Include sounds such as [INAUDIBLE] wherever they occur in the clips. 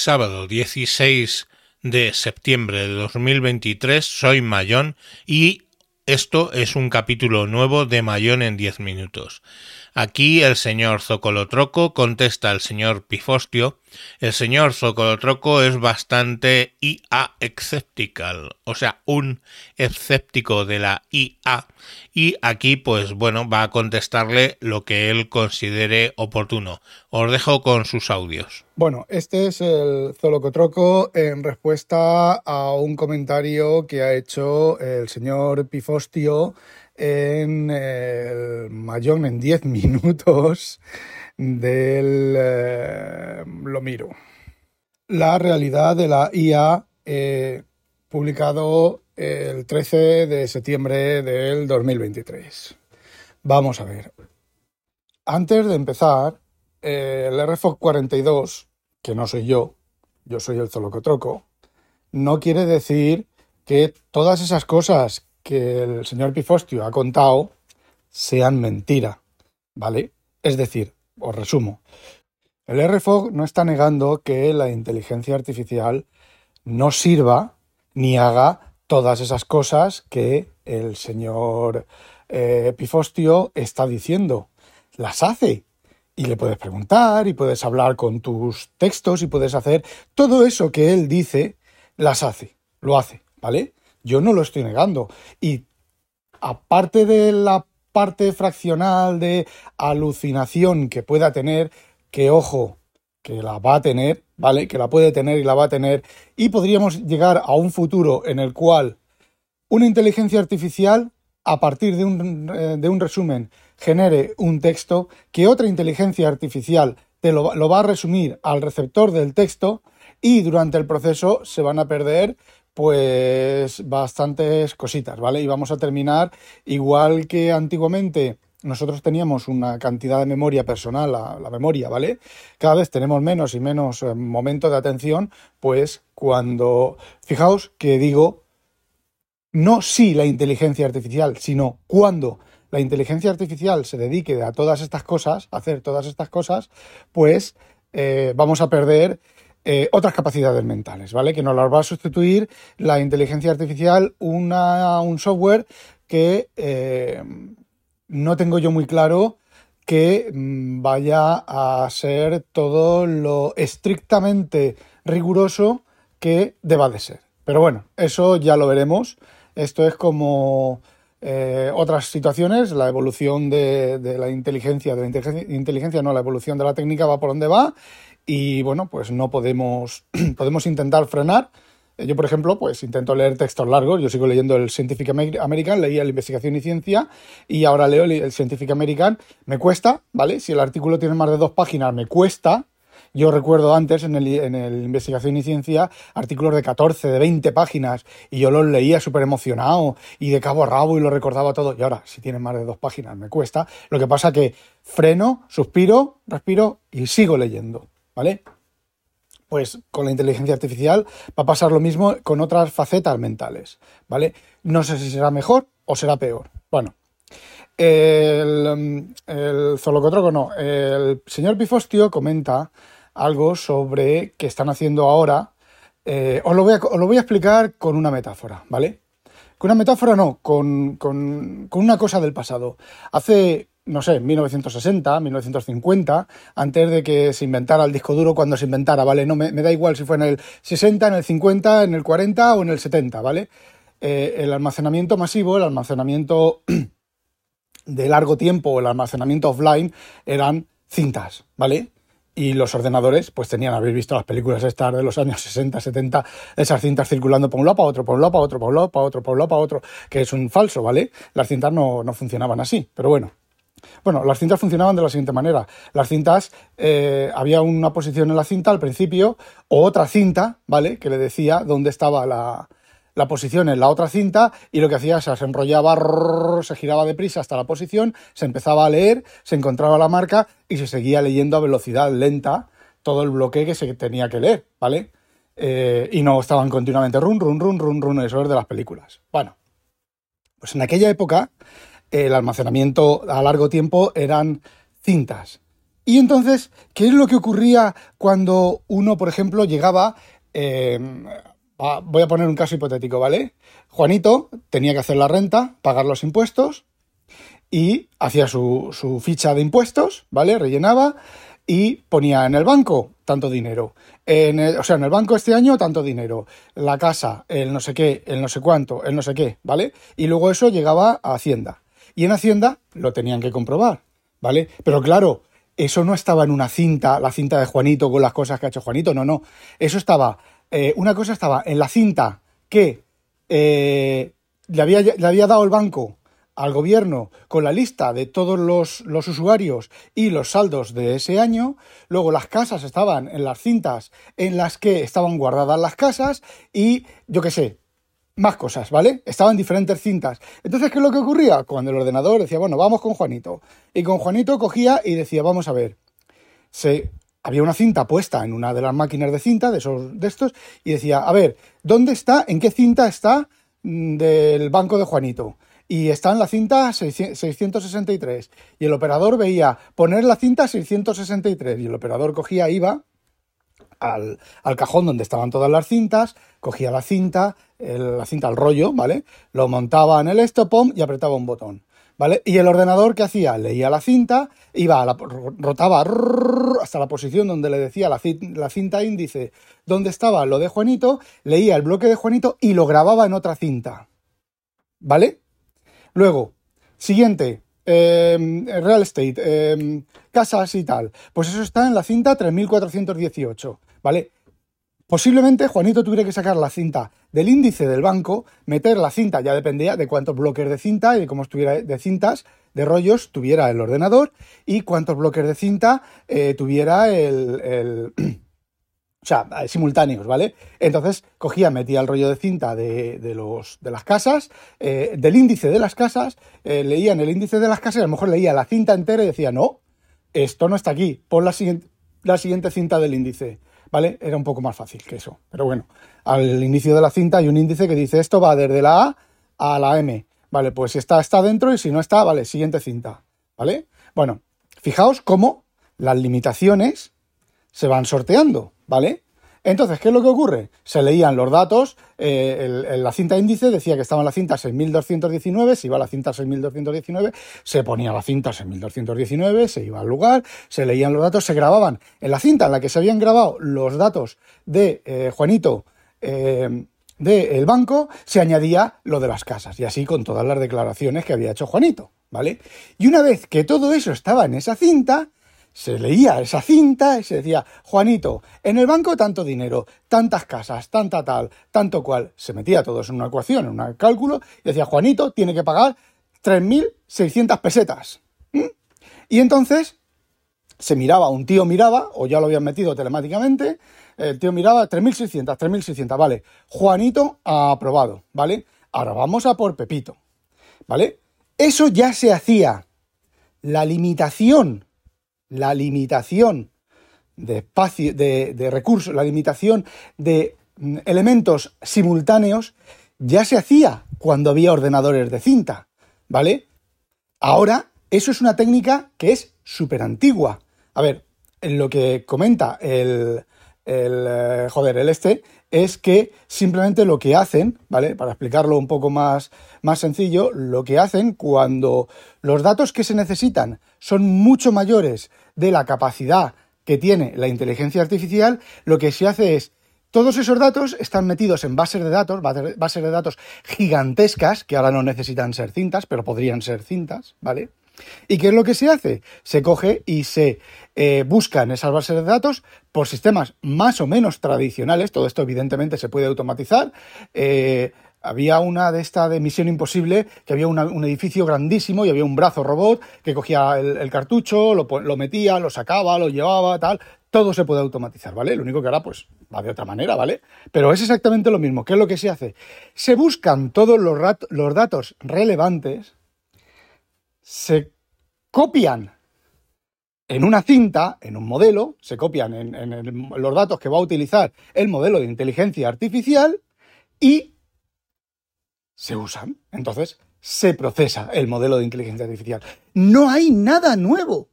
sábado 16 de septiembre de 2023. Soy Mayón y esto es un capítulo nuevo de Mayón en 10 minutos. Aquí el señor Zocolotroco contesta al señor Pifostio. El señor Zocolotroco es bastante IA escéptical, o sea, un escéptico de la IA. Y aquí, pues bueno, va a contestarle lo que él considere oportuno. Os dejo con sus audios. Bueno, este es el Zolocotroco en respuesta a un comentario que ha hecho el señor Pifostio en el Mayón en 10 [LAUGHS] minutos del eh, Lo Miro. La realidad de la IA eh, publicado el 13 de septiembre del 2023. Vamos a ver. Antes de empezar, el RFOC 42, que no soy yo, yo soy el Zolocotroco, no quiere decir que todas esas cosas que el señor Pifostio ha contado sean mentira, ¿vale? Es decir, os resumo, el RFOG no está negando que la inteligencia artificial no sirva ni haga todas esas cosas que el señor eh, Pifostio está diciendo. Las hace. Y le puedes preguntar y puedes hablar con tus textos y puedes hacer todo eso que él dice, las hace, lo hace, ¿vale? Yo no lo estoy negando. Y aparte de la parte fraccional de alucinación que pueda tener, que ojo, que la va a tener, ¿vale? Que la puede tener y la va a tener. Y podríamos llegar a un futuro en el cual una inteligencia artificial, a partir de un, eh, de un resumen, genere un texto que otra inteligencia artificial te lo, lo va a resumir al receptor del texto y durante el proceso se van a perder pues bastantes cositas, ¿vale? Y vamos a terminar igual que antiguamente nosotros teníamos una cantidad de memoria personal, la, memoria, ¿vale? Cada vez tenemos menos y menos eh, momentos de atención, pues cuando, fijaos que digo, no si la inteligencia artificial, sino cuando la inteligencia artificial se dedique a todas estas cosas, a hacer todas estas cosas, pues eh, vamos a perder eh, otras capacidades mentales, ¿vale? Que nos las va a sustituir la inteligencia artificial, una, un software que eh, no tengo yo muy claro que mm, vaya a ser todo lo estrictamente riguroso que deba de ser. Pero bueno, eso ya lo veremos. Esto es como eh, otras situaciones, la evolución de, la inteligencia, de la inteligencia, no, la evolución de la técnica va por donde va y bueno, pues no podemos, [CLEARS THROAT] podemos intentar frenar. Eh, yo, por ejemplo, pues intento leer textos largos. Yo sigo leyendo el Scientific American, leía la Investigación y Ciencia y ahora leo el Scientific American. Me cuesta, ¿vale? Si el artículo tiene más de dos páginas, me cuesta. Yo recuerdo antes en el, en el Investigación y Ciencia artículos de 14, de 20 páginas y yo los leía súper emocionado y de cabo a rabo y lo recordaba todo. Y ahora, si tiene más de dos páginas, me cuesta. Lo que pasa que freno, suspiro, respiro y sigo leyendo. ¿Vale? Pues con la inteligencia artificial va a pasar lo mismo con otras facetas mentales, ¿vale? No sé si será mejor o será peor. Bueno, el, el no, el señor Pifostio comenta algo sobre que están haciendo ahora. Eh, os, lo voy a, os, lo voy a, explicar con una metáfora, ¿vale? Con una metáfora no, con, con, con una cosa del pasado. Hace no sé, 1960, 1950, antes de que se inventara el disco duro cuando se inventara, ¿vale? No me, da igual si fue en el 60, en el 50, en el 40 o en el 70, ¿vale? Eh, el almacenamiento masivo, el almacenamiento [CLEARS THROAT] de largo tiempo, el almacenamiento offline, eran cintas, ¿vale? Y los ordenadores, pues tenían, habéis visto las películas estas de los años 60, 70, esas cintas circulando por un lado para otro, por un lado para otro, por un lado para otro, por un lado para otro, que es un falso, ¿vale? Las cintas no, no funcionaban así, pero bueno, bueno, las cintas funcionaban de la siguiente manera. Las cintas, eh, había una posición en la cinta al principio, o otra cinta, ¿vale? Que le decía dónde estaba la, la posición en la otra cinta, y lo que hacía se enrollaba, se giraba deprisa hasta la posición, se empezaba a leer, se encontraba la marca y se seguía leyendo a velocidad lenta todo el bloque que se tenía que leer, ¿vale? Eh, y no estaban continuamente run, run, run, run, run, eso es de las películas. Bueno, pues en aquella época el almacenamiento a largo tiempo eran cintas. Y entonces, ¿qué es lo que ocurría cuando uno, por ejemplo, llegaba... Em, voy a poner un caso hipotético, ¿vale? Juanito tenía que hacer la renta, pagar los impuestos y hacía su, su ficha de impuestos, ¿vale? Rellenaba y ponía en el banco tanto dinero. En o sea, en el banco este año tanto dinero. La casa, el no sé qué, el no sé cuánto, el no sé qué, ¿vale? Y luego eso llegaba a Hacienda. Y en Hacienda lo tenían que comprobar, ¿vale? Pero claro, eso no estaba en una cinta, la cinta de Juanito con las cosas que ha hecho Juanito, no, no. Eso estaba, eh, una cosa estaba en la cinta que eh, le, había, le había dado el banco al gobierno con la lista de todos los, los, usuarios y los saldos de ese año. Luego las casas estaban en las cintas en las que estaban guardadas las casas y yo qué sé, más cosas, ¿vale? Estaban diferentes cintas. Entonces, ¿qué es lo que ocurría? Cuando el ordenador decía, bueno, vamos con Juanito. Y con Juanito cogía y decía, vamos a ver. Se, había una cinta puesta en una de las máquinas de cinta, de esos de estos, y decía, a ver, ¿dónde está, en qué cinta está mm, del banco de Juanito? y está en la cinta 663. Y el operador veía poner la cinta 663 y el operador cogía, iba al, cajón donde estaban todas las cintas, cogía la cinta, la cinta al rollo, ¿vale? Lo montaba en el estopom y apretaba un botón. ¿Vale? Y el ordenador, ¿qué hacía? Leía la cinta, iba a la, rotaba hasta la posición donde le decía la, cinta índice donde estaba lo de Juanito, leía el bloque de Juanito y lo grababa en otra cinta. ¿Vale? Luego, siguiente, em, real estate, em, casas y tal. Pues eso está en la cinta 3418, ¿vale? Posiblemente Juanito tuviera que sacar la cinta del índice del banco, meter la cinta, ya dependía de cuántos bloques de cinta y de cómo estuviera de cintas, de rollos tuviera el ordenador y cuántos bloques de cinta eh, tuviera el [CLEARS THROAT] o sea, simultáneos, ¿vale? Entonces cogía, metía el rollo de cinta de, los, de las casas, eh, del índice de las casas, eh, leían el índice de las casas y a lo mejor leía la cinta entera y decía, no, esto no está aquí, pon la siguiente, la siguiente cinta del índice, ¿vale? Era un poco más fácil que eso. Pero bueno, al inicio de la cinta hay un índice que dice esto va desde la A a la M, ¿vale? Pues si está, está dentro y si no está, vale, siguiente cinta, ¿vale? Bueno, fijaos cómo las limitaciones se van sorteando. ¿vale? Entonces, ¿qué es lo que ocurre? Se leían los datos, eh, la cinta índice decía que estaba en la cinta 6219, se iba a la cinta 6219, se ponía la cinta 6219, se iba al lugar, se leían los datos, se grababan en la cinta en la que se habían grabado los datos de eh, Juanito eh, del banco, se añadía lo de las casas, y así con todas las declaraciones que había hecho Juanito, ¿vale? Y una vez que todo eso estaba en esa cinta, se leía esa cinta y se decía, Juanito, en el banco tanto dinero, tantas casas, tanta tal, tanto cual. Se metía todo eso en una ecuación, en un cálculo, y decía, Juanito tiene que pagar 3.600 pesetas. ¿Mm? Y entonces se miraba, un tío miraba, o ya lo habían metido telemáticamente, el tío miraba 3.600, 3.600, vale. Juanito ha aprobado, ¿vale? Ahora vamos a por Pepito, ¿vale? Eso ya se hacía. La limitación la limitación de espacio, de, recursos, la limitación de mm, elementos simultáneos ya se hacía cuando había ordenadores de cinta, ¿vale? Ahora, eso es una técnica que es súper antigua. A ver, en lo que comenta el, el, eh, joder, el este, es que simplemente lo que hacen, ¿vale? Para explicarlo un poco más, más sencillo, lo que hacen cuando los datos que se necesitan son mucho mayores de la capacidad que tiene la inteligencia artificial, lo que se hace es todos esos datos están metidos en bases de datos, bases de datos gigantescas, que ahora no necesitan ser cintas, pero podrían ser cintas, ¿vale? ¿Y qué es lo que se hace? Se coge y se eh, buscan esas bases de datos por sistemas más o menos tradicionales. Todo esto evidentemente se puede automatizar. Eh, había una de esta de Misión Imposible, que había un edificio grandísimo y había un brazo robot que cogía el, cartucho, lo, metía, lo sacaba, lo llevaba, tal. Todo se puede automatizar, ¿vale? Lo único que ahora, pues, va de otra manera, ¿vale? Pero es exactamente lo mismo. ¿Qué es lo que se hace? Se buscan todos los, los datos relevantes, se copian en una cinta, en un modelo, se copian en, los datos que va a utilizar el modelo de inteligencia artificial y se usan. Entonces, se procesa el modelo de inteligencia artificial. No hay nada nuevo.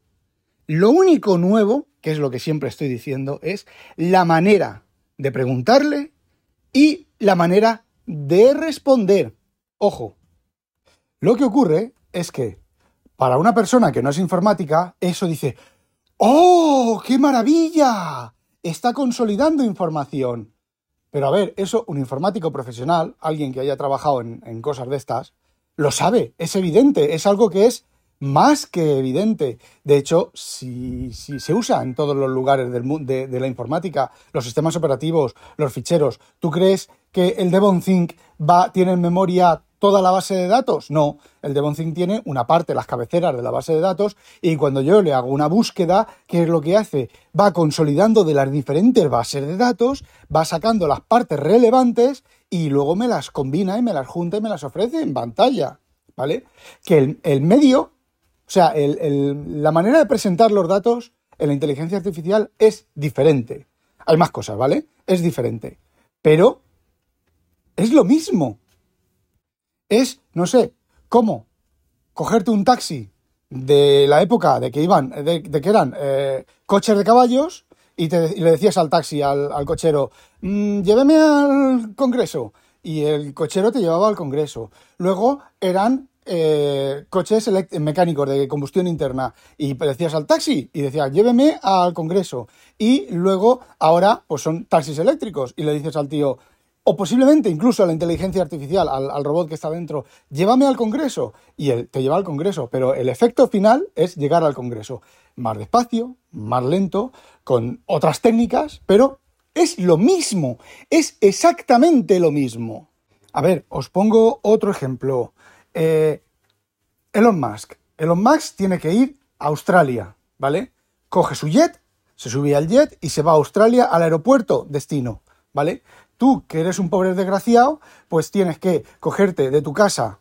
Lo único nuevo, que es lo que siempre estoy diciendo, es la manera de preguntarle y la manera de responder. Ojo, lo que ocurre es que para una persona que no es informática, eso dice, ¡Oh, qué maravilla! Está consolidando información. Pero a ver, eso un informático profesional, alguien que haya trabajado en, cosas de estas, lo sabe, es evidente, es algo que es más que evidente. De hecho, si, se usa en todos los lugares del, de, de la informática, los sistemas operativos, los ficheros, ¿tú crees que el Devon Think va, tiene en memoria toda la base de datos? No, el Devon tiene una parte, las cabeceras de la base de datos, y cuando yo le hago una búsqueda, ¿qué es lo que hace? Va consolidando de las diferentes bases de datos, va sacando las partes relevantes y luego me las combina y me las junta y me las ofrece en pantalla, ¿vale? Que el, medio, o sea, la manera de presentar los datos en la inteligencia artificial es diferente. Hay más cosas, ¿vale? Es diferente. Pero es lo mismo es, no sé, cómo cogerte un taxi de la época de que iban, de, que eran eh, coches de caballos y, le decías al taxi, al, cochero, mm, lléveme al Congreso. Y el cochero te llevaba al Congreso. Luego eran eh, coches mecánicos de combustión interna y decías al taxi y decías lléveme al Congreso. Y luego ahora pues son taxis eléctricos y le dices al tío o posiblemente incluso a la inteligencia artificial, al, robot que está dentro, llévame al Congreso y él te lleva al Congreso, pero el efecto final es llegar al Congreso. Más despacio, más lento, con otras técnicas, pero es lo mismo, es exactamente lo mismo. A ver, os pongo otro ejemplo. Eh, Elon Musk. Elon Musk tiene que ir a Australia, ¿vale? Coge su jet, se sube al jet y se va a Australia al aeropuerto destino, ¿vale? Tú, que eres un pobre desgraciado, pues tienes que cogerte de tu casa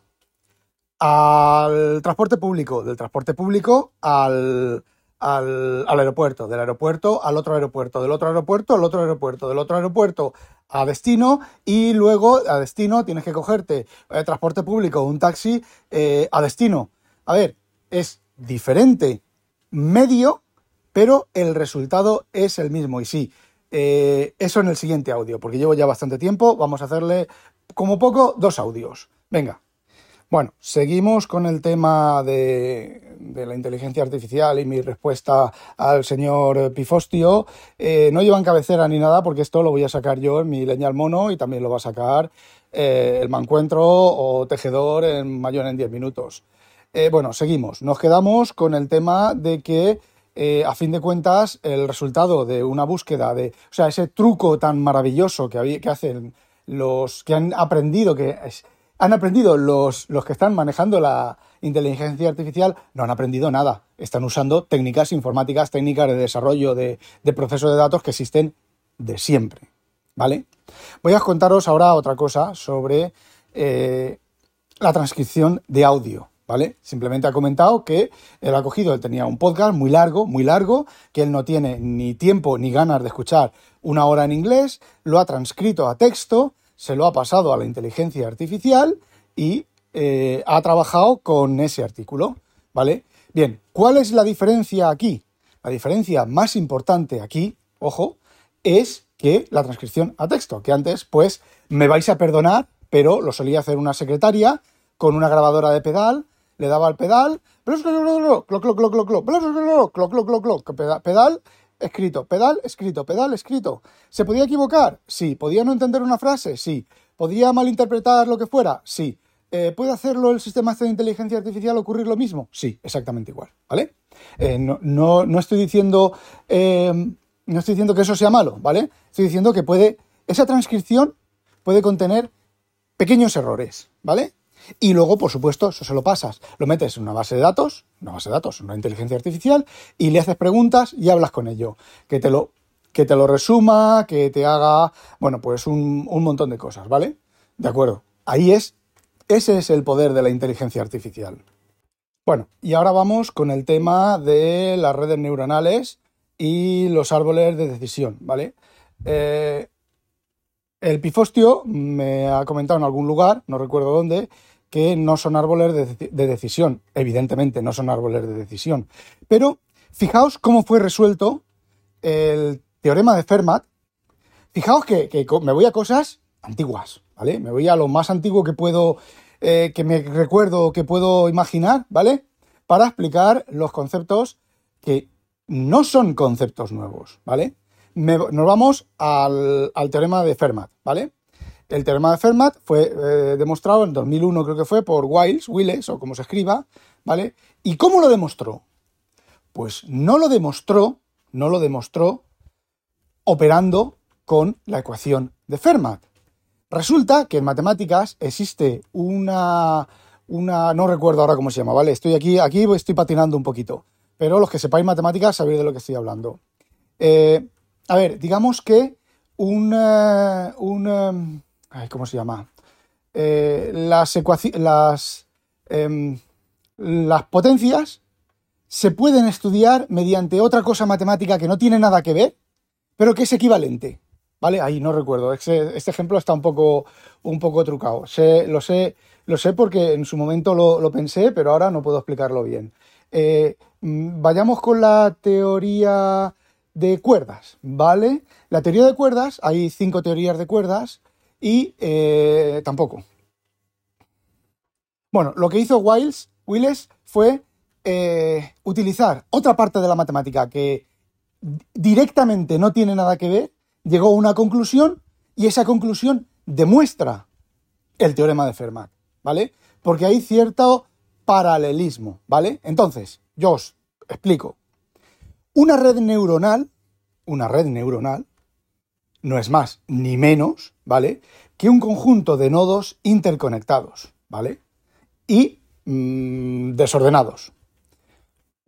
al transporte público, del transporte público al, al, aeropuerto, del aeropuerto al otro aeropuerto, del otro aeropuerto al otro aeropuerto, del otro aeropuerto a destino y luego a destino tienes que cogerte el transporte público un taxi eh, a destino. A ver, es diferente medio, pero el resultado es el mismo. Y sí, eh, eso en el siguiente audio, porque llevo ya bastante tiempo. Vamos a hacerle, como poco, dos audios. Venga. Bueno, seguimos con el tema de, la inteligencia artificial y mi respuesta al señor Pifostio. Eh, no llevan cabecera ni nada porque esto lo voy a sacar yo en mi leña al mono y también lo va a sacar eh, el mancuentro o tejedor en mayor en 10 minutos. bueno, seguimos. Nos quedamos con el tema de que eh, a fin de cuentas, el resultado de una búsqueda, de, o sea, ese truco tan maravilloso que, hacen los que han aprendido, que han aprendido los, los que están manejando la inteligencia artificial, no han aprendido nada. Están usando técnicas informáticas, técnicas de desarrollo de, de procesos de datos que existen de siempre. ¿Vale? Voy a contaros ahora otra cosa sobre eh, la transcripción de audio. ¿Vale? Simplemente ha comentado que él ha cogido, él tenía un podcast muy largo, muy largo, que él no tiene ni tiempo ni ganas de escuchar una hora en inglés, lo ha transcrito a texto, se lo ha pasado a la inteligencia artificial y eh, ha trabajado con ese artículo, ¿vale? Bien, ¿cuál es la diferencia aquí? La diferencia más importante aquí, ojo, es que la transcripción a texto, que antes, pues, me vais a perdonar, pero lo solía hacer una secretaria con una grabadora de pedal, le daba al pedal, pedal, escrito, pedal, escrito, pedal, escrito. ¿Se podía equivocar? Sí. ¿Podía no entender una frase? Sí. ¿Podía malinterpretar lo que fuera? Sí. ¿Puede hacerlo el sistema de inteligencia artificial ocurrir lo mismo? Sí, exactamente igual, ¿vale? no, no, no, estoy diciendo no estoy diciendo que eso sea malo, ¿vale? Estoy diciendo que puede esa transcripción puede contener pequeños errores, ¿vale? Y luego, por supuesto, eso se lo pasas. Lo metes en una base de datos, una base de datos, una inteligencia artificial, y le haces preguntas y hablas con ello. Que te lo, que te lo resuma, que te haga, bueno, pues un, un montón de cosas, ¿vale? De acuerdo. Ahí es, ese es el poder de la inteligencia artificial. Bueno, y ahora vamos con el tema de las redes neuronales y los árboles de decisión, ¿vale? Eh, el pifostio me ha comentado en algún lugar, no recuerdo dónde, que no son árboles de, decisión. Evidentemente, no son árboles de decisión. Pero fijaos cómo fue resuelto el teorema de Fermat. Fijaos que, me voy a cosas antiguas, ¿vale? Me voy a lo más antiguo que puedo, eh, que me recuerdo, que puedo imaginar, ¿vale? Para explicar los conceptos que no son conceptos nuevos, ¿vale? nos vamos al, teorema de Fermat, ¿vale? El teorema de Fermat fue eh, demostrado en 2001, creo que fue, por Wiles, Wiles, o como se escriba, ¿vale? ¿Y cómo lo demostró? Pues no lo demostró, no lo demostró operando con la ecuación de Fermat. Resulta que en matemáticas existe una, una, no recuerdo ahora cómo se llama, ¿vale? Estoy aquí, aquí estoy patinando un poquito, pero los que sepáis matemáticas sabéis de lo que estoy hablando. Eh, a ver, digamos que un, un ¿cómo se llama? Eh, las, las, em, las potencias se pueden estudiar mediante otra cosa matemática que no tiene nada que ver, pero que es equivalente. ¿Vale? Ahí no recuerdo. Este, ejemplo está un poco, un poco trucado. lo, sé, lo sé porque en su momento lo, pensé, pero ahora no puedo explicarlo bien. Eh, mm, vayamos con la teoría de cuerdas, ¿vale? La teoría de cuerdas, hay cinco teorías de cuerdas y eh, tampoco. Bueno, lo que hizo Wiles, fue eh, utilizar otra parte de la matemática que directamente no tiene nada que ver, llegó a una conclusión y esa conclusión demuestra el teorema de Fermat, ¿vale? Porque hay cierto paralelismo, ¿vale? Entonces, yo os explico. Una red neuronal, una red neuronal, no es más ni menos, ¿vale? Que un conjunto de nodos interconectados, ¿vale? Y mm, desordenados.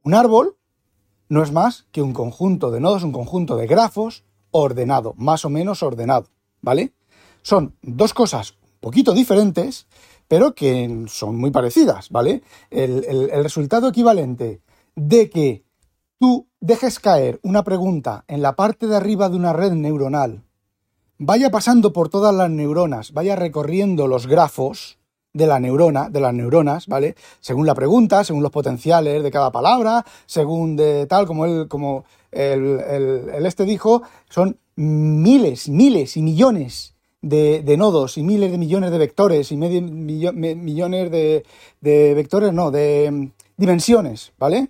Un árbol no es más que un conjunto de nodos, un conjunto de grafos ordenado, más o menos ordenado, ¿vale? Son dos cosas un poquito diferentes, pero que son muy parecidas, ¿vale? el resultado equivalente de que tú dejes caer una pregunta en la parte de arriba de una red neuronal, vaya pasando por todas las neuronas, vaya recorriendo los grafos de la neurona, de las neuronas, ¿vale? Según la pregunta, según los potenciales de cada palabra, según de tal, como él, como el, este dijo, son miles, miles y millones de, nodos y miles de millones de vectores y millones de, de vectores, no, de mm, dimensiones, ¿vale?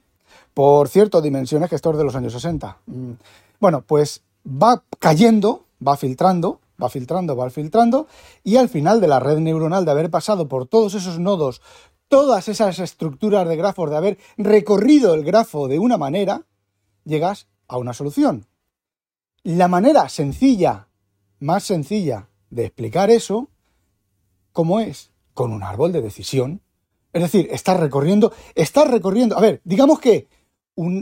Por cierto, dimensiones es de los años 60. Mm. Bueno, pues va cayendo, va filtrando, va filtrando, va filtrando, y al final de la red neuronal, de haber pasado por todos esos nodos, todas esas estructuras de grafos, de haber recorrido el grafo de una manera, llegas a una solución. La manera sencilla, más sencilla de explicar eso, ¿cómo es? Con un árbol de decisión. Es decir, estás recorriendo, estás recorriendo. A ver, digamos que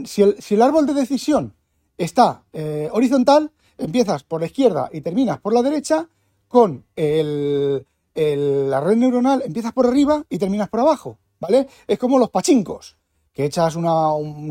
si, el, árbol de decisión está eh, horizontal, empiezas por la izquierda y terminas por la derecha, con la red neuronal empiezas por arriba y terminas por abajo, ¿vale? Es como los pachincos, que echas una,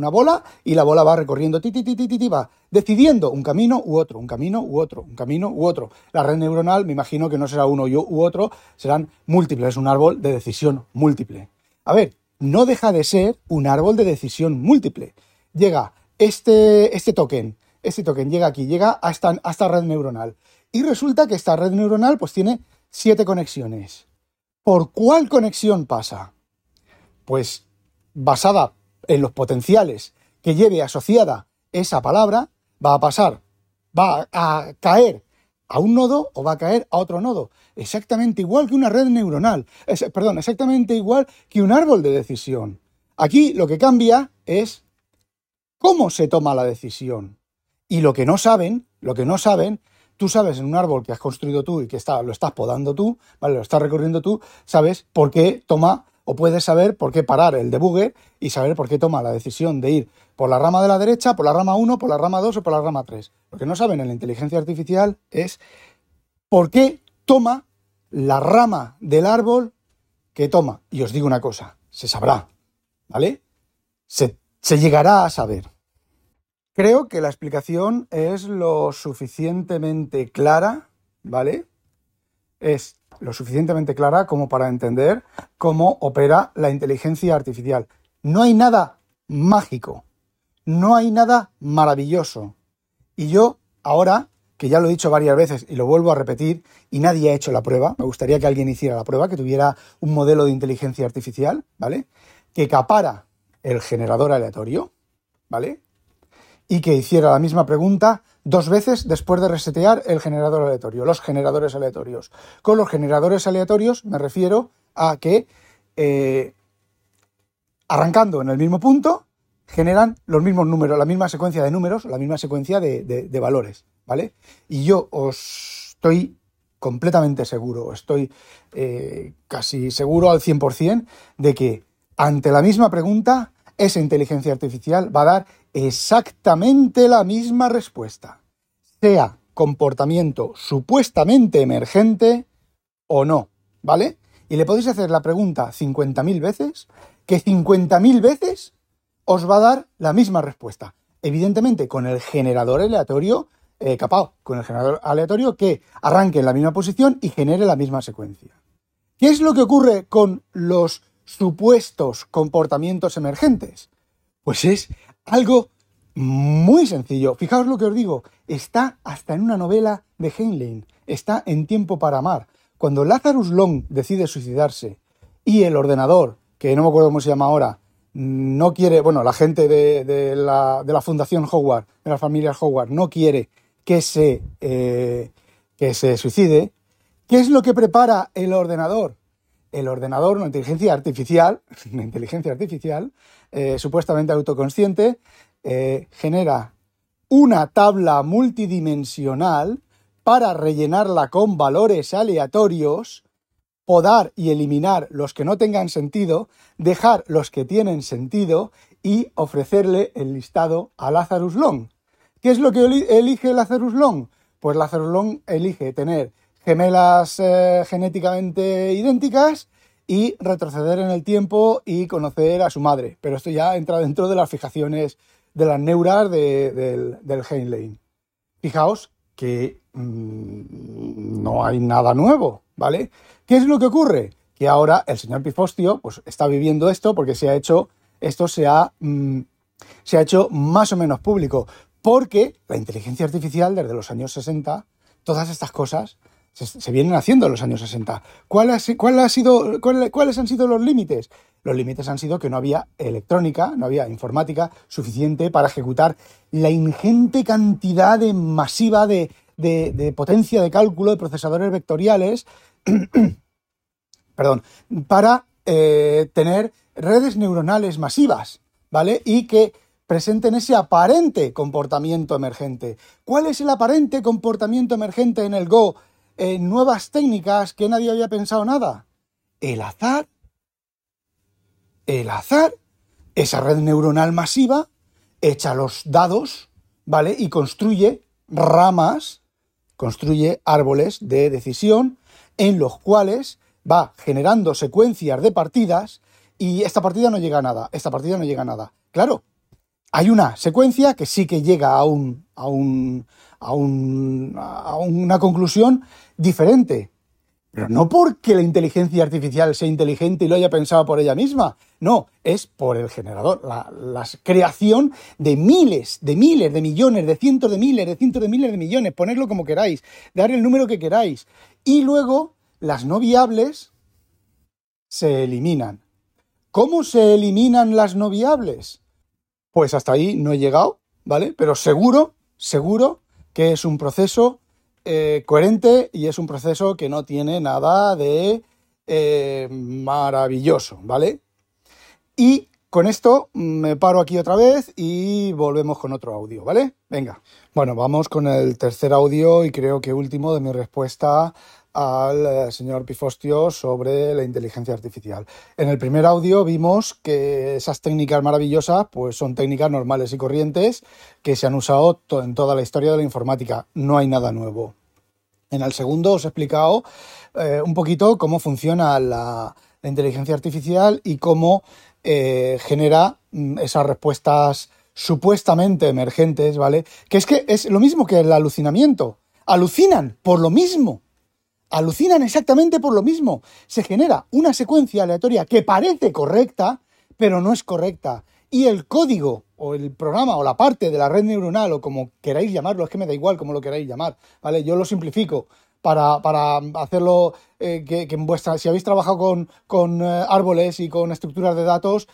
bola y la bola va recorriendo, ti, va decidiendo un camino u otro, un camino u otro, un camino u otro. La red neuronal me imagino que no será uno u otro, serán múltiples, es un árbol de decisión múltiple. A ver, no deja de ser un árbol de decisión múltiple. Llega este, este token, este token llega aquí, llega a esta red neuronal. Y resulta que esta red neuronal pues tiene siete conexiones. ¿Por cuál conexión pasa? Pues basada en los potenciales que lleve asociada esa palabra, va a pasar, va a caer a un nodo o va a caer a otro nodo. Exactamente igual que una red neuronal. perdón, exactamente igual que un árbol de decisión. Aquí lo que cambia es cómo se toma la decisión. Y lo que no saben, lo que no saben, tú sabes en un árbol que has construido tú y que está, lo estás podando tú, ¿vale? Lo estás recorriendo tú, sabes por qué toma o puedes saber por qué parar el debugger y saber por qué toma la decisión de ir por la rama de la derecha, por la rama 1, por la rama 2 o por la rama 3. Lo que no saben en la inteligencia artificial es por qué toma la rama del árbol que toma. Y os digo una cosa, se sabrá, ¿vale? Se, se llegará a saber. Creo que la explicación es lo suficientemente clara, ¿vale? Es lo suficientemente clara como para entender cómo opera la inteligencia artificial. No hay nada mágico, no hay nada maravilloso. Y yo, ahora, que ya lo he dicho varias veces y lo vuelvo a repetir, y nadie ha hecho la prueba, me gustaría que alguien hiciera la prueba, que tuviera un modelo de inteligencia artificial, ¿vale? Que capara el generador aleatorio, ¿vale? Y que hiciera la misma pregunta dos veces después de resetear el generador aleatorio, los generadores aleatorios. Con los generadores aleatorios me refiero a que eh, arrancando en el mismo punto generan los mismos números, la misma secuencia de números, la misma secuencia de, valores, ¿vale? Y yo os estoy completamente seguro, estoy eh, casi seguro al 100% de que ante la misma pregunta, esa inteligencia artificial va a dar exactamente la misma respuesta, sea comportamiento supuestamente emergente o no, ¿vale? Y le podéis hacer la pregunta 50.000 veces, que 50.000 veces os va a dar la misma respuesta. Evidentemente, con el generador aleatorio eh, capaz, con el generador aleatorio que arranque en la misma posición y genere la misma secuencia. ¿Qué es lo que ocurre con los supuestos comportamientos emergentes? Pues es algo muy sencillo. Fijaos lo que os digo, está hasta en una novela de Heinlein, está en Tiempo para Amar. Cuando Lazarus Long decide suicidarse y el ordenador, que no me acuerdo cómo se llama ahora, no quiere, bueno, la gente de, la, Fundación Howard, de la familia Howard, no quiere que se, eh, que se suicide, ¿qué es lo que prepara el ordenador? El ordenador, una inteligencia artificial, [LAUGHS] una inteligencia artificial, eh, supuestamente autoconsciente, eh, genera una tabla multidimensional para rellenarla con valores aleatorios, podar y eliminar los que no tengan sentido, dejar los que tienen sentido y ofrecerle el listado a Lazarus Long. ¿Qué es lo que elige Lazarus Long? Pues Lazarus Long elige tener gemelas eh, genéticamente idénticas y retroceder en el tiempo y conocer a su madre. Pero esto ya entra dentro de las fijaciones de las neuras del, del Heinlein. Fijaos que mm, no hay nada nuevo, ¿vale? ¿Qué es lo que ocurre? Que ahora el señor Pifostio pues, está viviendo esto porque se ha hecho, esto se ha, mm, se ha hecho más o menos público. Porque la inteligencia artificial desde los años 60, todas estas cosas se, vienen haciendo en los años 60. ¿Cuál ha, cuál ha sido, ¿Cuáles han sido los límites? Los límites han sido que no había electrónica, no había informática suficiente para ejecutar la ingente cantidad de masiva de, potencia de cálculo de procesadores vectoriales, [CLEARS THROAT] perdón, para eh, tener redes neuronales masivas, ¿vale? Y que presenten ese aparente comportamiento emergente. ¿Cuál es el aparente comportamiento emergente en el Go? En nuevas técnicas que nadie había pensado nada. El azar. El azar. Esa red neuronal masiva echa los dados, ¿vale? Y construye ramas, construye árboles de decisión en los cuales va generando secuencias de partidas y esta partida no llega a nada, esta partida no llega a nada. Claro, hay una secuencia que sí que llega a, un, a, un, a, un, a una conclusión diferente. Pero no porque la inteligencia artificial sea inteligente y lo haya pensado por ella misma. No, es por el generador. La, creación de miles, de miles, de millones, de cientos de miles, de cientos de miles de millones. Ponerlo como queráis, dar el número que queráis. Y luego las no viables se eliminan. ¿Cómo se eliminan las no viables? Pues hasta ahí no he llegado, ¿vale? Pero seguro, seguro que es un proceso eh, coherente y es un proceso que no tiene nada de eh, maravilloso, ¿vale? Y con esto me paro aquí otra vez y volvemos con otro audio, ¿vale? Venga. Bueno, vamos con el tercer audio y creo que último de mi respuesta al eh, señor Pifostio sobre la inteligencia artificial. En el primer audio vimos que esas técnicas maravillosas pues son técnicas normales y corrientes que se han usado en toda la historia de la informática. No hay nada nuevo. En el segundo os he explicado eh, un poquito cómo funciona la, inteligencia artificial y cómo eh, genera mm, esas respuestas supuestamente emergentes, ¿vale? Que es que es lo mismo que el alucinamiento. Alucinan por lo mismo alucinan exactamente por lo mismo. Se genera una secuencia aleatoria que parece correcta, pero no es correcta. Y el código o el programa o la parte de la red neuronal o como queráis llamarlo, es que me da igual como lo queráis llamar, ¿vale? Yo lo simplifico para, para hacerlo eh, que, en vuestra, si habéis trabajado con, con eh, árboles y con estructuras de datos,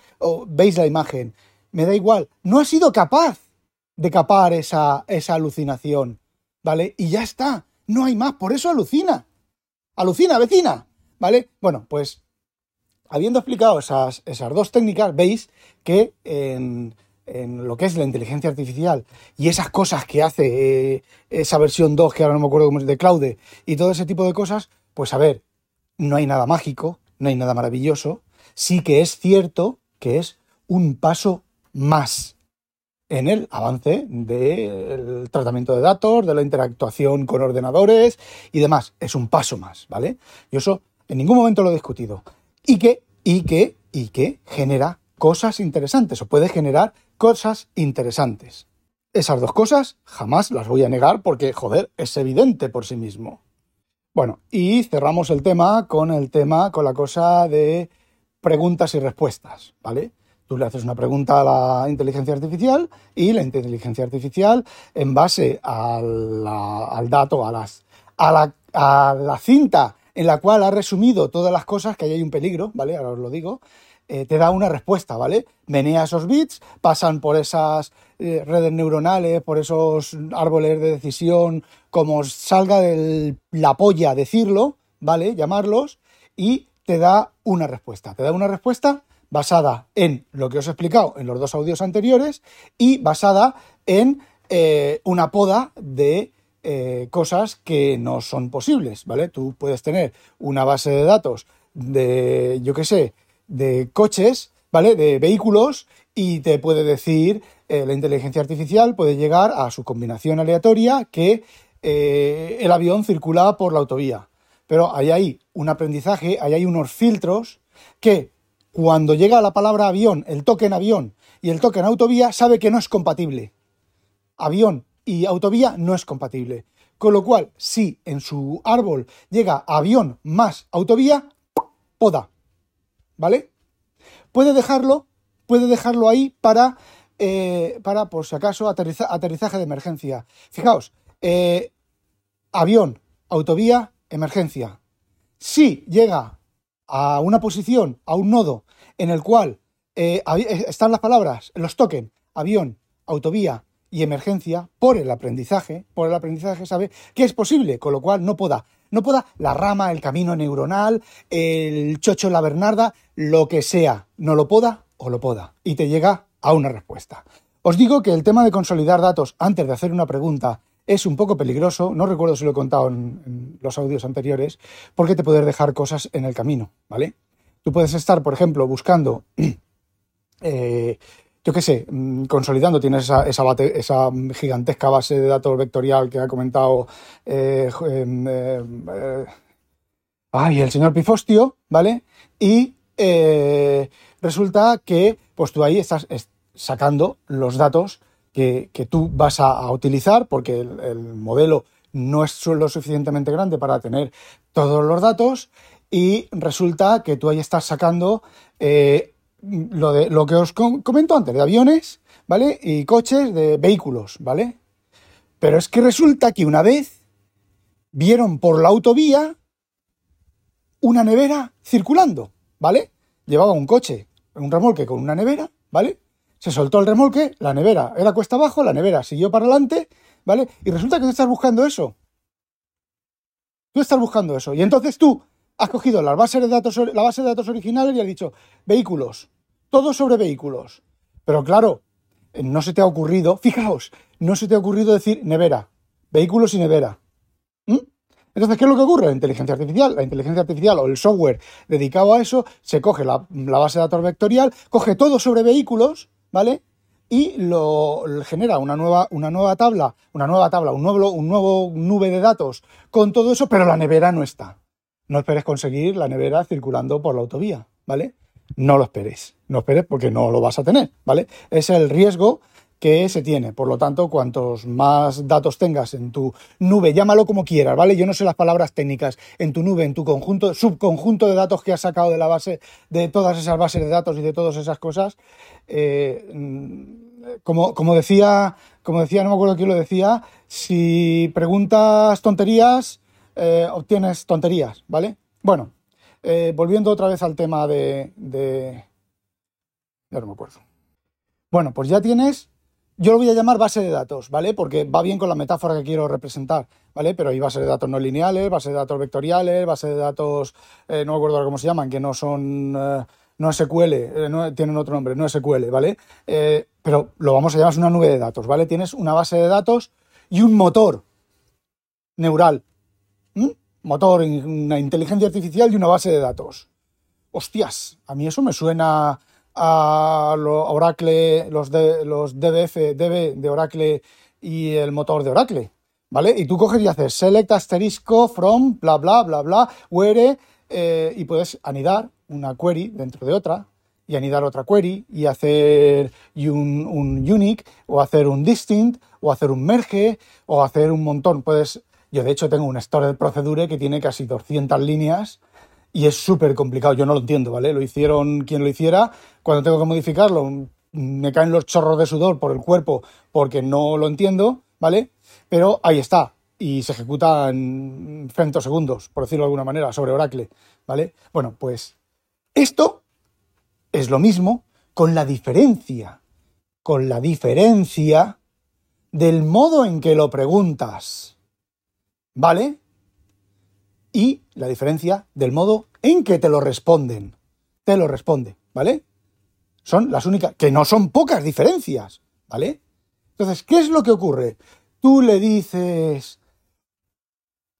veis la imagen. Me da igual, no ha sido capaz de capar esa, esa alucinación, ¿vale? Y ya está, no hay más, por eso alucina. Alucina, vecina, ¿vale? Bueno, pues habiendo explicado esas, esas dos técnicas, veis que en, en lo que es la inteligencia artificial y esas cosas que hace eh, esa versión 2, que ahora no me acuerdo cómo es, de Claude, y todo ese tipo de cosas, pues a ver, no hay nada mágico, no hay nada maravilloso, sí que es cierto que es un paso más en el avance del tratamiento de datos, de la interactuación con ordenadores y demás. Es un paso más, ¿vale? Y eso en ningún momento lo he discutido. Y que, y que, y que genera cosas interesantes o puede generar cosas interesantes. Esas dos cosas jamás las voy a negar porque, joder, es evidente por sí mismo. Bueno, y cerramos el tema con el tema, con la cosa de preguntas y respuestas, ¿vale? Tú le haces una pregunta a la inteligencia artificial y la inteligencia artificial, en base al dato, a, las, a, la, a la cinta en la cual ha resumido todas las cosas, que ahí hay un peligro, ¿vale? Ahora os lo digo, eh, te da una respuesta, ¿vale? Menea esos bits, pasan por esas eh, redes neuronales, por esos árboles de decisión, como salga de la polla decirlo, ¿vale? Llamarlos, y te da una respuesta. Te da una respuesta basada en lo que os he explicado en los dos audios anteriores y basada en eh, una poda de cosas que no son posibles, ¿vale? Tú puedes tener una base de datos de, yo qué sé, de coches, ¿vale? De vehículos y te puede decir, eh, la inteligencia artificial puede llegar a su combinación aleatoria que eh, el avión circula por la autovía. Pero hay ahí un aprendizaje, hay ahí unos filtros que cuando llega la palabra avión, el token avión y el token autovía, sabe que no es compatible. Avión y autovía no es compatible. Con lo cual, si en su árbol llega avión más autovía, poda. ¿vale? Puede dejarlo, puede dejarlo ahí para, eh, para por si acaso, aterrizaje de emergencia. Fijaos, eh, avión, autovía, emergencia. Si llega a una posición, a un nodo en el cual eh, están las palabras, los tokens, avión, autovía y emergencia, por el aprendizaje, por el aprendizaje sabe que es posible, con lo cual no pueda no pueda la rama, el camino neuronal, el chocho, la bernarda, lo que sea, no lo pueda o lo pueda. Y te llega a una respuesta. Os digo que el tema de consolidar datos antes de hacer una pregunta es un poco peligroso, no recuerdo si lo he contado en, los audios anteriores, porque te puedes dejar cosas en el camino, ¿vale? Tú puedes estar, por ejemplo, buscando [CLEARS THROAT] eh, yo qué sé, mm, consolidando, tienes esa, gigantesca base de datos vectorial que ha comentado eh, em, eh, ay, el señor Pifostio, ¿vale? Y resulta que pues tú ahí estás sacando los datos que, tú vas a, utilizar porque el, modelo no es lo suficientemente grande para tener todos los datos y resulta que tú ahí estás sacando lo, de, lo que os comento antes, de aviones, ¿vale? Y coches de vehículos, ¿vale? Pero es que resulta que una vez vieron por la autovía una nevera circulando, ¿vale? Llevaba un coche, un remolque con una nevera, ¿vale? Se soltó el remolque, la nevera era cuesta abajo, la nevera siguió para adelante, ¿vale? Y resulta que tú estás buscando eso. Tú estás buscando eso. Y entonces tú has cogido la base de datos, la base de datos originales y has dicho vehículos, todo sobre vehículos. Pero claro, no se te ha ocurrido, [LAUGHS] fijaos, no se te ha ocurrido decir nevera, vehículos y nevera. ¿Mm? Entonces, ¿qué es lo que ocurre? La inteligencia artificial, la inteligencia artificial o el software dedicado a eso, se coge la, base de datos vectorial, coge todo sobre vehículos, ¿vale? Y lo, genera una nueva, una nueva tabla, una nueva tabla, un nuevo, un nuevo nube de datos con todo eso, pero la nevera no está no esperes conseguir la nevera circulando por la autovía, ¿vale? No lo esperes, no esperes porque no lo vas a tener, ¿vale? Es el riesgo que se tiene. Por lo tanto, cuantos más datos tengas en tu nube, llámalo como quieras, ¿vale? Yo no sé las palabras técnicas, en tu nube, en tu conjunto, subconjunto de datos que has sacado de la base, de todas esas bases de datos y de todas esas cosas, eh, como, como decía, como decía, no me acuerdo quién lo decía, si preguntas tonterías, eh, obtienes tonterías, ¿vale? Bueno, eh, volviendo otra vez al tema de, de... Ya no me acuerdo. Bueno, pues ya tienes yo lo voy a llamar base de datos, ¿vale? Porque va bien con la metáfora que quiero representar, ¿vale? Pero hay base de datos no lineales, base de datos vectoriales, base de datos, eh, no me acuerdo cómo se llaman, que no son, eh, no SQL, eh, no, tienen otro nombre, no SQL, ¿vale? pero lo vamos a llamar una nube de datos, ¿vale? Tienes una base de datos y un motor neural, motor, una inteligencia artificial y una base de datos. Hostias, a mí eso me suena a Oracle, los, de, los DBF, DB de Oracle y el motor de Oracle, ¿vale? Y tú coges y haces select asterisco from bla bla bla bla where eh, y puedes anidar una query dentro de otra y anidar otra query y hacer un, un unique o hacer un distinct o hacer un merge o hacer un montón. Puedes, yo de hecho tengo un de procedure que tiene casi 200 líneas y es súper complicado, yo no lo entiendo, ¿vale? Lo hicieron quien lo hiciera, cuando tengo que modificarlo me caen los chorros de sudor por el cuerpo porque no lo entiendo, ¿vale? Pero ahí está, y se ejecuta en femtosegundos, por decirlo de alguna manera, sobre Oracle, ¿vale? Bueno, pues esto es lo mismo con la diferencia, con la diferencia del modo en que lo preguntas, ¿vale? Y la diferencia del modo en que te lo responden. Te lo responde, ¿vale? Son las únicas, que no son pocas diferencias, ¿vale? Entonces, ¿qué es lo que ocurre? Tú le dices,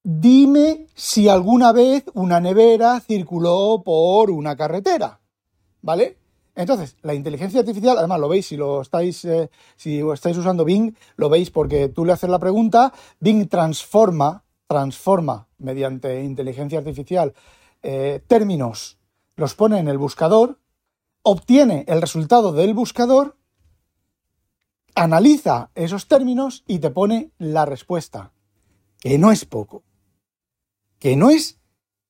dime si alguna vez una nevera circuló por una carretera, ¿vale? Entonces, la inteligencia artificial, además lo veis si lo estáis, eh, si estáis usando Bing, lo veis porque tú le haces la pregunta, Bing transforma transforma mediante inteligencia artificial eh, términos, los pone en el buscador, obtiene el resultado del buscador, analiza esos términos y te pone la respuesta, que no es poco, que no es,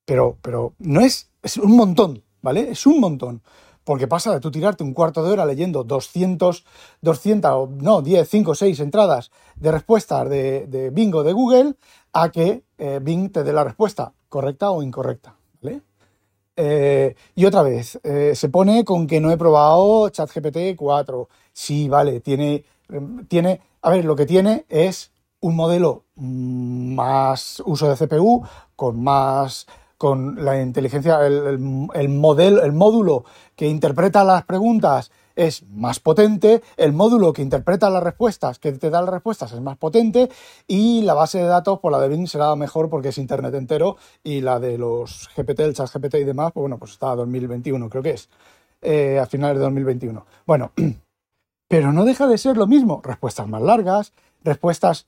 pero, pero no es, es un montón, ¿vale? Es un montón porque pasa de tú tirarte un cuarto de hora leyendo 200, 200 no, 10, 5, 6 entradas de respuestas de, bingo de Google a que eh, Bing te dé la respuesta correcta o incorrecta. ¿vale? Eh, y otra vez, eh, se pone con que no he probado ChatGPT 4. Sí, vale, tiene, tiene, a ver, lo que tiene es un modelo más uso de CPU, con más con la inteligencia, el, el, modelo, el módulo que interpreta las preguntas es más potente, el módulo que interpreta las respuestas, que te da las respuestas, es más potente y la base de datos, por pues la de Bing será mejor porque es internet entero y la de los GPT, el chat GPT y demás, pues bueno, pues está a 2021, creo que es, eh, a finales de 2021. Bueno, [CLEARS THROAT] pero no deja de ser lo mismo, respuestas más largas, respuestas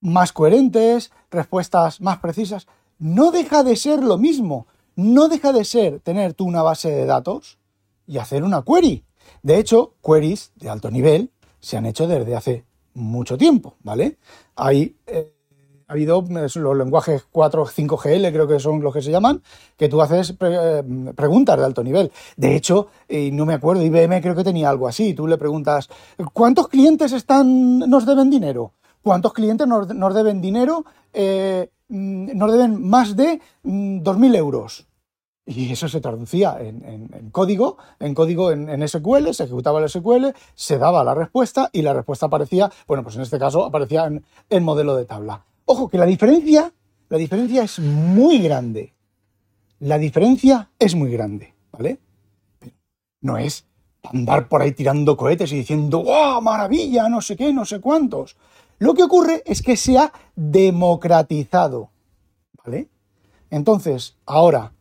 más coherentes, respuestas más precisas no deja de ser lo mismo. No deja de ser tener tú una base de datos y hacer una query. De hecho, queries de alto nivel se han hecho desde hace mucho tiempo, ¿vale? Hay, eh, ha habido los lenguajes 4 5GL, creo que son los que se llaman, que tú haces eh, preguntas de alto nivel. De hecho, y no me acuerdo, IBM creo que tenía algo así. Tú le preguntas, ¿cuántos clientes están, nos deben dinero? ¿Cuántos clientes nos, deben dinero? Eh, nos deben más de 2.000 mm, euros. Y eso se traducía en, código, en código en, SQL, se ejecutaba el SQL, se daba la respuesta y la respuesta aparecía, bueno, pues en este caso aparecía en el modelo de tabla. Ojo, que la diferencia, la diferencia es muy grande. La diferencia es muy grande, ¿vale? No es andar por ahí tirando cohetes y diciendo, ¡wow, maravilla! No sé qué, no sé cuántos. Lo que ocurre es que se ha democratizado, ¿vale? Entonces, ahora,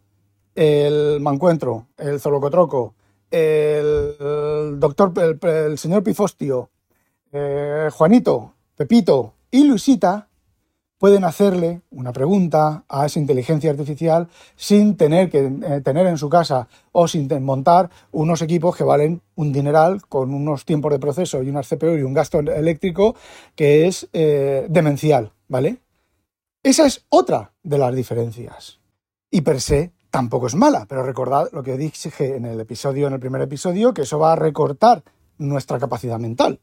el mancuentro, el zolocotroco, el, doctor, el, señor Pifostio, eh, Juanito, Pepito y Luisita pueden hacerle una pregunta a esa inteligencia artificial sin tener que eh, tener en su casa o sin montar unos equipos que valen un dineral con unos tiempos de proceso y unas CPU y un gasto eléctrico que es eh, demencial, ¿vale? Esa es otra de las diferencias. Y per se tampoco es mala, pero recordad lo que dije en el episodio, en el primer episodio, que eso va a recortar nuestra capacidad mental.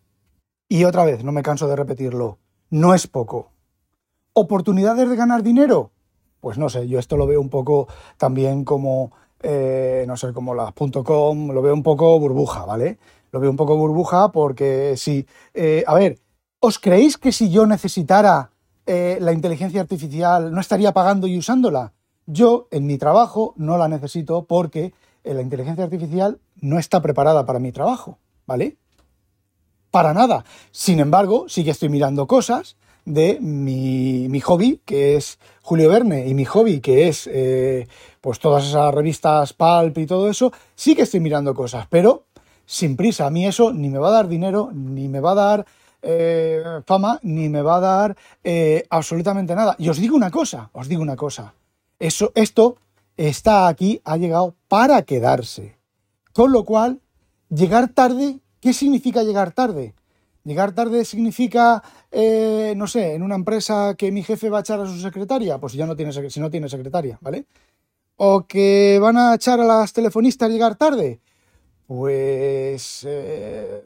Y otra vez, no me canso de repetirlo, no es poco. ¿Oportunidades de ganar dinero? Pues no sé, yo esto lo veo un poco también como, eh, no sé, como las .com, lo veo un poco burbuja, ¿vale? Lo veo un poco burbuja porque si, eh, a ver, ¿os creéis que si yo necesitara eh, la inteligencia artificial no estaría pagando y usándola? Yo en mi trabajo no la necesito porque la inteligencia artificial no está preparada para mi trabajo, ¿vale? Para nada. Sin embargo, sí que estoy mirando cosas de mi, hobby, que es Julio Verne, y mi hobby, que es eh, pues todas esas revistas Pulp y todo eso, sí que estoy mirando cosas, pero sin prisa. A mí eso ni me va a dar dinero, ni me va a dar eh, fama, ni me va a dar eh, absolutamente nada. Y os digo una cosa, os digo una cosa. Eso, esto está aquí, ha llegado para quedarse. Con lo cual, llegar tarde, ¿qué significa llegar tarde? Llegar tarde significa, eh, no sé, en una empresa que mi jefe va a echar a su secretaria, pues ya no tiene, si no tiene secretaria, ¿vale? O que van a echar a las telefonistas llegar tarde, pues eh,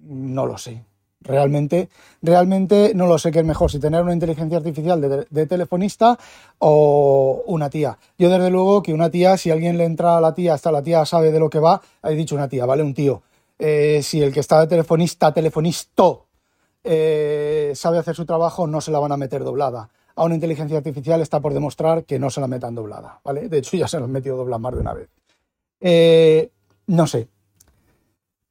no lo sé. Realmente, realmente no lo sé qué es mejor, si tener una inteligencia artificial de, telefonista o una tía. Yo desde luego que una tía, si alguien le entra a la tía, hasta la tía sabe de lo que va, he dicho una tía, ¿vale? Un tío. Eh, si el que está de telefonista, telefonisto, eh, sabe hacer su trabajo, no se la van a meter doblada. A una inteligencia artificial está por demostrar que no se la metan doblada, ¿vale? De hecho, ya se la han metido doblada más de una vez. Eh, no sé.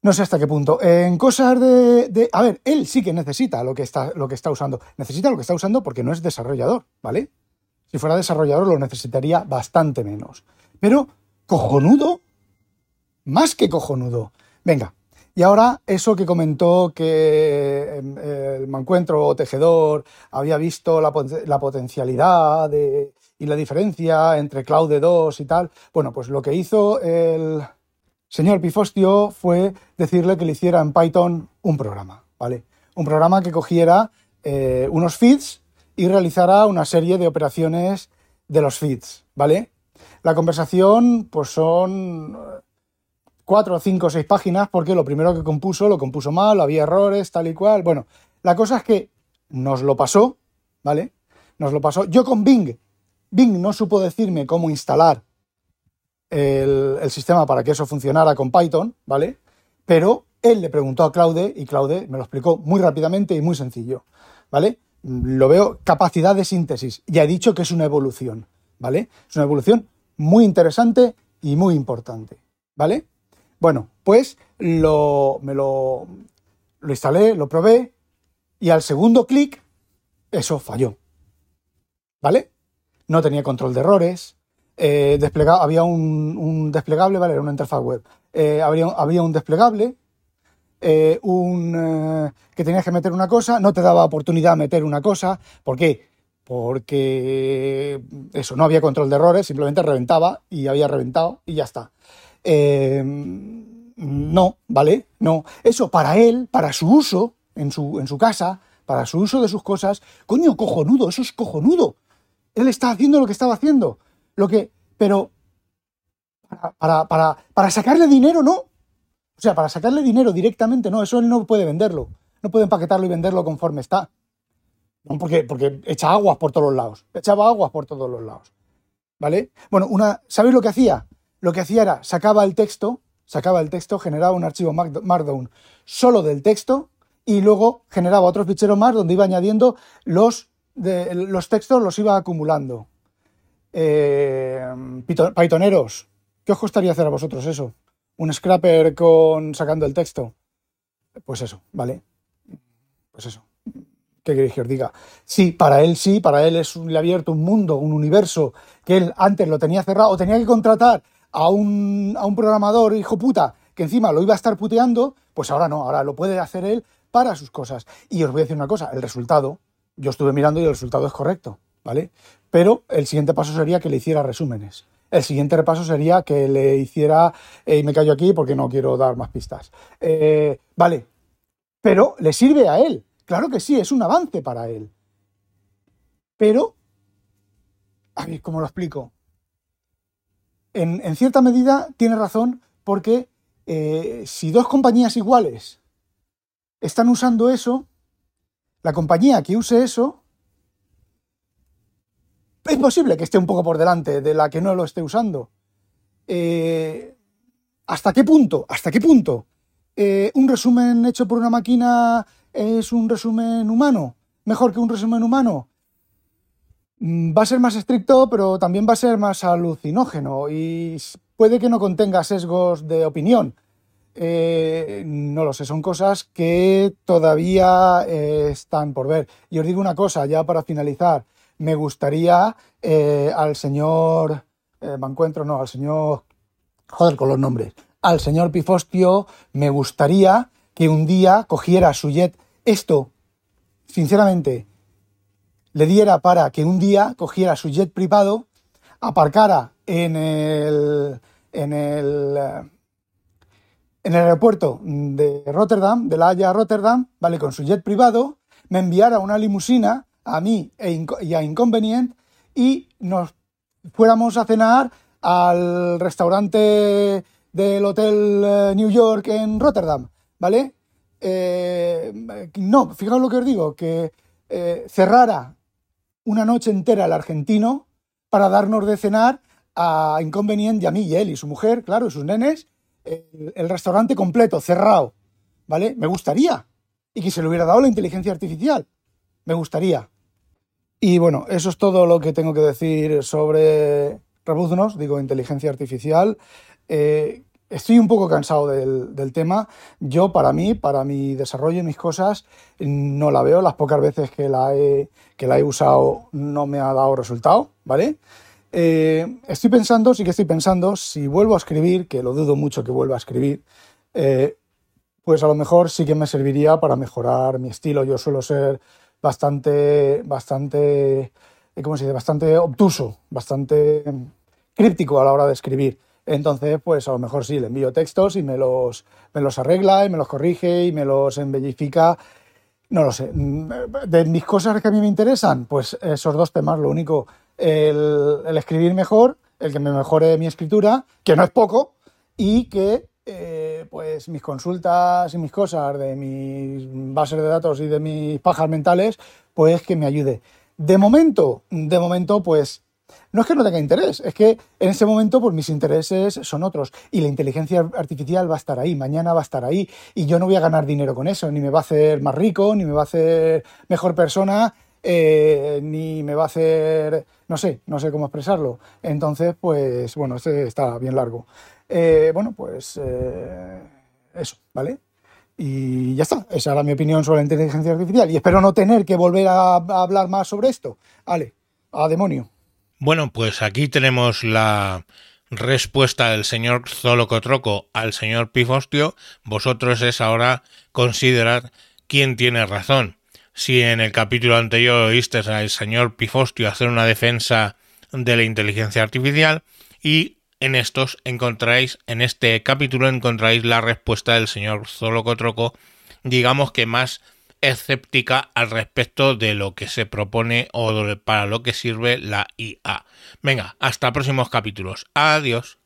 No sé hasta qué punto. En cosas de, A ver, él sí que necesita lo que, está, lo que está usando. Necesita lo que está usando porque no es desarrollador, ¿vale? Si fuera desarrollador lo necesitaría bastante menos. Pero, cojonudo, más que cojonudo. Venga, y ahora eso que comentó que em, el Mancuentro Tejedor había visto la, potencialidad y la diferencia entre Claude 2 y tal. Bueno, pues lo que hizo el señor Pifostio fue decirle que le hiciera en Python un programa, ¿vale? Un programa que cogiera eh, unos feeds y realizara una serie de operaciones de los feeds, ¿vale? La conversación, pues son cuatro, cinco, seis páginas porque lo primero que compuso lo compuso mal, había errores, tal y cual. Bueno, la cosa es que nos lo pasó, ¿vale? Nos lo pasó. Yo con Bing, Bing no supo decirme cómo instalar el, sistema para que eso funcionara con Python, ¿vale? Pero él le preguntó a Claude y Claude me lo explicó muy rápidamente y muy sencillo, ¿vale? Lo veo capacidad de síntesis. Ya he dicho que es una evolución, ¿vale? Es una evolución muy interesante y muy importante, ¿vale? Bueno, pues lo, me lo, lo instalé, lo probé y al segundo clic eso falló. ¿Vale? No tenía control de errores. Eh, había un, desplegable, ¿vale? Era una interfaz web. Eh, había, había, un desplegable, eh, un, que tenías que meter una cosa, no te daba oportunidad de meter una cosa. ¿Por qué? Porque eso, no había control de errores, simplemente reventaba y había reventado y ya está. Em, no, ¿vale? No. Eso para él, para su uso en su, en su casa, para su uso de sus cosas, coño, cojonudo, eso es cojonudo. Él está haciendo lo que estaba haciendo. Lo que. Pero. Para, para, para, sacarle dinero, no. O sea, para sacarle dinero directamente, no. Eso él no puede venderlo. No puede empaquetarlo y venderlo conforme está. No, porque, porque echa aguas por todos los lados. Echaba aguas por todos los lados. ¿Vale? Bueno, una. ¿Sabéis lo que hacía? Lo que hacía era sacaba el texto, sacaba el texto, generaba un archivo Markdown solo del texto y luego generaba otro fichero más donde iba añadiendo los, los textos, los iba acumulando. Eh, Pythoneros, ¿qué os gustaría hacer a vosotros eso? ¿Un scrapper con sacando el texto? Pues eso, ¿vale? Pues eso. ¿Qué queréis que os diga? Sí, para él sí, para él es le ha abierto un mundo, un universo que él antes lo tenía cerrado o tenía que contratar a un, a un programador hijo puta que encima lo iba a estar puteando, pues ahora no, ahora lo puede hacer él para sus cosas. Y os voy a decir una cosa, el resultado yo estuve mirando y el resultado es correcto, ¿vale? Pero el siguiente paso sería que le hiciera resúmenes. El siguiente repaso sería que le hiciera, y me callo aquí porque no quiero dar más pistas. Eh, vale, pero le sirve a él. Claro que sí, es un avance para él. Pero, a ver, ¿cómo lo explico? En, cierta medida tiene razón porque eh, si dos compañías iguales están usando eso, la compañía que use eso es posible que esté un poco por delante de la que no lo esté usando. Eh, ¿Hasta qué punto? ¿Hasta qué punto? Eh, ¿Un resumen hecho por una máquina es un resumen humano? ¿Mejor que un resumen humano? Mm, va a ser más estricto, pero también va a ser más alucinógeno y puede que no contenga sesgos de opinión. Eh, no lo sé, son cosas que todavía están por ver. Y os digo una cosa, ya para finalizar, me gustaría eh, al señor, eh, me encuentro, no, al señor, joder con los nombres, al señor Pifostio, me gustaría que un día cogiera su jet, esto, sinceramente, le diera para que un día cogiera su jet privado, aparcara en el, en el, en el aeropuerto de Rotterdam, de la Haya Rotterdam, ¿vale? Con su jet privado, me enviara una limusina a mí e y a Inconvenient y nos fuéramos a cenar al restaurante del Hotel eh, New York en Rotterdam, ¿vale? Eh, no, fijaos lo que os digo, que eh, cerrara una noche entera el argentino para darnos de cenar a Inconvenient y a mí y él y su mujer, claro, y sus nenes, el restaurante completo, cerrado, ¿vale? Me gustaría. Y que se le hubiera dado la inteligencia artificial. Me gustaría. Y bueno, eso es todo lo que tengo que decir sobre Rebuznos, digo inteligencia artificial. Eh, estoy un poco cansado del, tema. Yo, para mí, para mi desarrollo y mis cosas, no la veo. Las pocas veces que la he, que la he usado no me ha dado resultado, ¿vale? Eh, estoy pensando, sí que estoy pensando, si vuelvo a escribir, que lo dudo mucho que vuelva a escribir, eh, pues a lo mejor sí que me serviría para mejorar mi estilo. Yo suelo ser bastante, bastante, eh, ¿cómo se dice? Bastante obtuso, bastante críptico a la hora de escribir. Entonces, pues a lo mejor sí, le envío textos y me los, me los arregla y me los corrige y me los embellifica. No lo sé. De mis cosas que a mí me interesan, pues esos dos temas, lo único, el, escribir mejor, el que me mejore mi escritura, que no es poco, y que eh, pues mis consultas y mis cosas de mis bases de datos y de mis pajas mentales, pues que me ayude. De momento, de momento, pues no es que no tenga interés, es que en ese momento pues mis intereses son otros y la inteligencia artificial va a estar ahí, mañana va a estar ahí y yo no voy a ganar dinero con eso, ni me va a hacer más rico, ni me va a hacer mejor persona, eh, ni me va a hacer, no sé, no sé cómo expresarlo. Entonces, pues bueno, este está bien largo. Eh, bueno, pues eh, eso, ¿vale? Y ya está, esa era mi opinión sobre la inteligencia artificial y espero no tener que volver a, hablar más sobre esto. Vale, a demonio. Bueno, pues aquí tenemos la respuesta del señor Zolocotroco al señor Pifostio. Vosotros es ahora considerar quién tiene razón. Si en el capítulo anterior oíste al señor Pifostio hacer una defensa de la inteligencia artificial y en estos encontráis, en este capítulo encontráis la respuesta del señor Zolocotroco, digamos que más escéptica al respecto de lo que se propone o para lo que sirve la IA. Venga, hasta próximos capítulos. Adiós.